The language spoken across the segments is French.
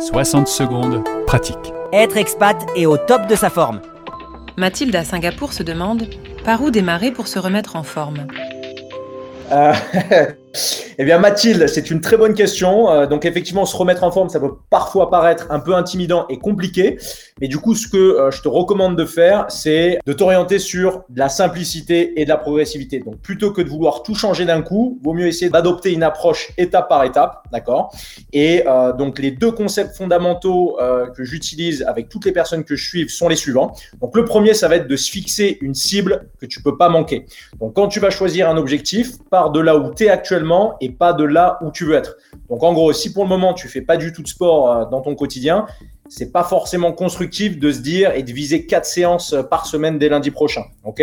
60 secondes, pratique. Être expat et au top de sa forme. Mathilde à Singapour se demande par où démarrer pour se remettre en forme? Euh, eh bien, Mathilde, c'est une très bonne question. Euh, donc, effectivement, se remettre en forme, ça peut parfois paraître un peu intimidant et compliqué. Mais du coup, ce que euh, je te recommande de faire, c'est de t'orienter sur de la simplicité et de la progressivité. Donc, plutôt que de vouloir tout changer d'un coup, vaut mieux essayer d'adopter une approche étape par étape, d'accord? Et euh, donc, les deux concepts fondamentaux que j'utilise avec toutes les personnes que je suis sont les suivants. Donc, le premier, ça va être de se fixer une cible que tu peux pas manquer. Donc, quand tu vas choisir un objectif, pars de là où tu es actuellement pas de là où tu veux être. Donc, en gros, si pour le moment, tu fais pas du tout de sport dans ton quotidien, c'est pas forcément constructif de se dire et de viser quatre séances par semaine dès lundi prochain. Ok?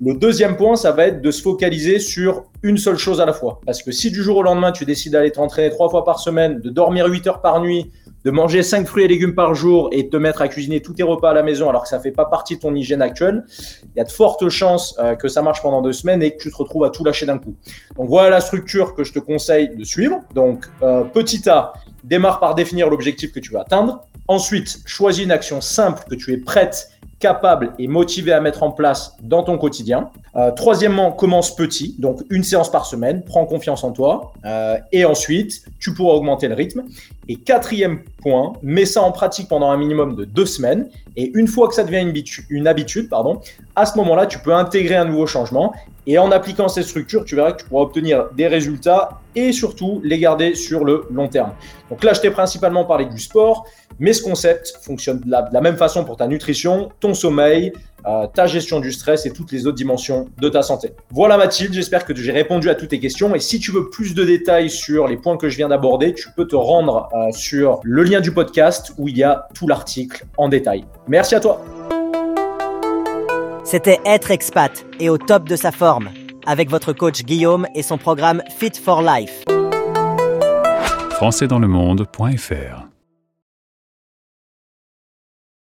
Le deuxième point, ça va être de se focaliser sur une seule chose à la fois. Parce que si du jour au lendemain, tu décides d'aller t'entraîner trois fois par semaine, de dormir 8 heures par nuit, de manger 5 fruits et légumes par jour et de te mettre à cuisiner tous tes repas à la maison alors que ça fait pas partie de ton hygiène actuelle, il y a de fortes chances euh, que ça marche pendant deux semaines et que tu te retrouves à tout lâcher d'un coup. Donc voilà la structure que je te conseille de suivre. Donc euh, petit A, démarre par définir l'objectif que tu veux atteindre. Ensuite, choisis une action simple que tu es prête, capable et motivé à mettre en place dans ton quotidien. Euh, troisièmement, commence petit, donc une séance par semaine, prends confiance en toi. Euh, et ensuite, tu pourras augmenter le rythme. Et quatrième point, mets ça en pratique pendant un minimum de deux semaines. Et une fois que ça devient une, habitude, pardon, à ce moment-là, tu peux intégrer un nouveau changement. Et en appliquant ces structures, tu verras que tu pourras obtenir des résultats et surtout les garder sur le long terme. Donc là, je t'ai principalement parlé du sport, mais ce concept fonctionne de la, même façon pour ta nutrition, ton sommeil, euh, ta gestion du stress et toutes les autres dimensions de ta santé. Voilà Mathilde, j'espère que j'ai répondu à toutes tes questions. Et si tu veux plus de détails sur les points que je viens d'aborder, tu peux te rendre euh, sur le lien du podcast où il y a tout l'article en détail. Merci à toi. C'était Être expat et au top de sa forme avec votre coach Guillaume et son programme Fit for Life. Françaisdanslemonde.fr